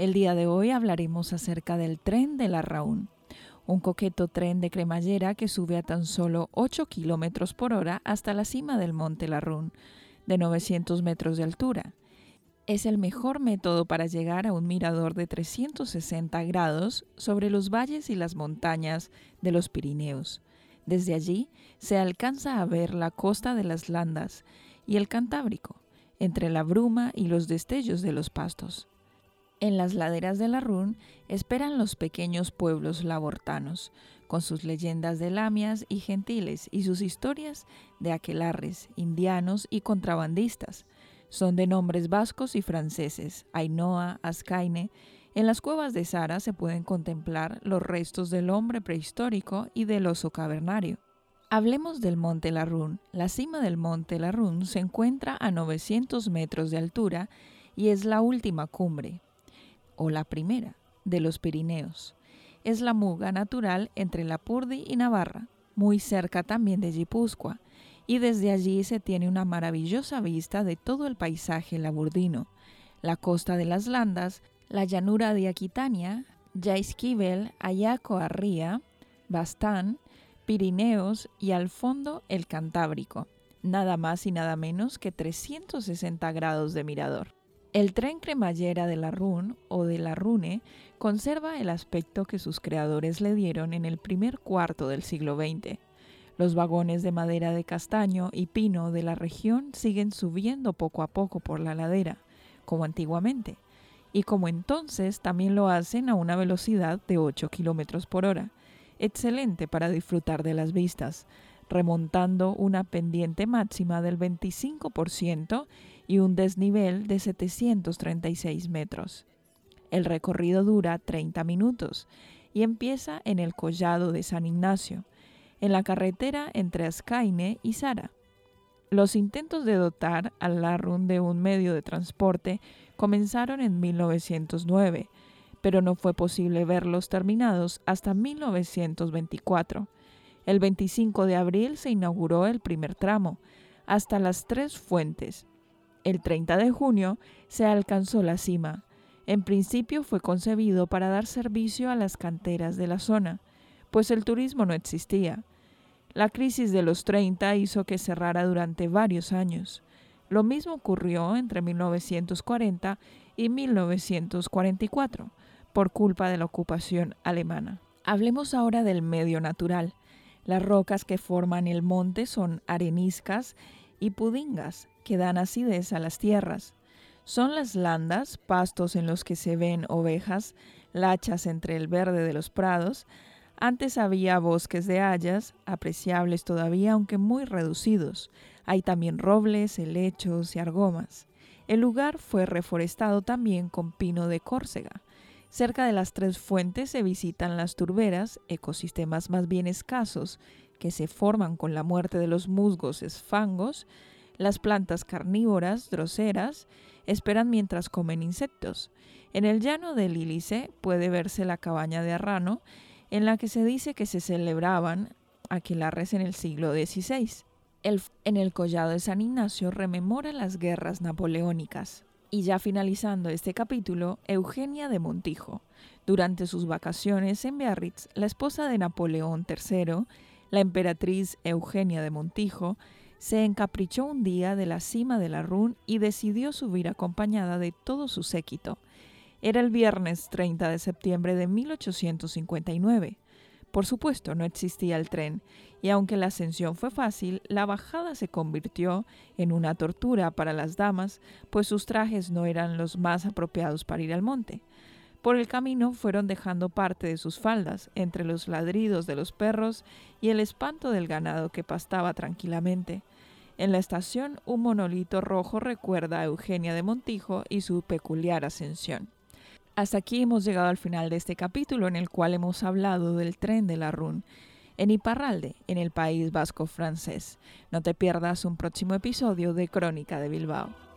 El día de hoy hablaremos acerca del tren de la Raún, un coqueto tren de cremallera que sube a tan solo 8 kilómetros por hora hasta la cima del monte Larrún, de 900 metros de altura. Es el mejor método para llegar a un mirador de 360 grados sobre los valles y las montañas de los Pirineos. Desde allí se alcanza a ver la costa de las Landas y el Cantábrico, entre la bruma y los destellos de los pastos. En las laderas de la Run esperan los pequeños pueblos labortanos, con sus leyendas de lamias y gentiles y sus historias de aquelarres, indianos y contrabandistas. Son de nombres vascos y franceses, Ainhoa, Ascaine. En las cuevas de Sara se pueden contemplar los restos del hombre prehistórico y del oso cavernario. Hablemos del Monte Larrún. La cima del Monte Larrún se encuentra a 900 metros de altura y es la última cumbre, o la primera, de los Pirineos. Es la muga natural entre Lapurdi y Navarra, muy cerca también de Guipúzcoa, y desde allí se tiene una maravillosa vista de todo el paisaje laburdino, la costa de las Landas, la llanura de Aquitania, Jaisquivel, Ayaco Arría, Bastán, Pirineos y al fondo el Cantábrico, nada más y nada menos que 360 grados de mirador. El tren cremallera de la Run o de la Rune conserva el aspecto que sus creadores le dieron en el primer cuarto del siglo XX. Los vagones de madera de castaño y pino de la región siguen subiendo poco a poco por la ladera, como antiguamente, y como entonces también lo hacen a una velocidad de 8 km por hora, excelente para disfrutar de las vistas, remontando una pendiente máxima del 25% y un desnivel de 736 metros. El recorrido dura 30 minutos y empieza en el collado de San Ignacio, en la carretera entre Ascaine y Sara. Los intentos de dotar al Larrun de un medio de transporte comenzaron en 1909, pero no fue posible verlos terminados hasta 1924. El 25 de abril se inauguró el primer tramo, hasta las tres fuentes, el 30 de junio se alcanzó la cima. En principio fue concebido para dar servicio a las canteras de la zona, pues el turismo no existía. La crisis de los 30 hizo que cerrara durante varios años. Lo mismo ocurrió entre 1940 y 1944, por culpa de la ocupación alemana. Hablemos ahora del medio natural. Las rocas que forman el monte son areniscas y pudingas, que dan acidez a las tierras. Son las landas, pastos en los que se ven ovejas, lachas entre el verde de los prados. Antes había bosques de hayas, apreciables todavía aunque muy reducidos. Hay también robles, helechos y argomas. El lugar fue reforestado también con pino de Córcega. Cerca de las tres fuentes se visitan las turberas, ecosistemas más bien escasos, que se forman con la muerte de los musgos esfangos, las plantas carnívoras, droseras, esperan mientras comen insectos. En el llano del Lílice puede verse la cabaña de Arrano, en la que se dice que se celebraban aquilarres en el siglo XVI. en el collado de San Ignacio rememora las guerras napoleónicas. Y ya finalizando este capítulo, Eugenia de Montijo. Durante sus vacaciones en Biarritz, la esposa de Napoleón III, la emperatriz Eugenia de Montijo, se encaprichó un día de la cima de la Run y decidió subir acompañada de todo su séquito. Era el viernes 30 de septiembre de 1859. Por supuesto, no existía el tren, y aunque la ascensión fue fácil, la bajada se convirtió en una tortura para las damas, pues sus trajes no eran los más apropiados para ir al monte. Por el camino fueron dejando parte de sus faldas, entre los ladridos de los perros y el espanto del ganado que pastaba tranquilamente. En la estación, un monolito rojo recuerda a Eugenia de Montijo y su peculiar ascensión. Hasta aquí hemos llegado al final de este capítulo en el cual hemos hablado del tren de la Run en Iparralde, en el País Vasco francés. No te pierdas un próximo episodio de Crónica de Bilbao.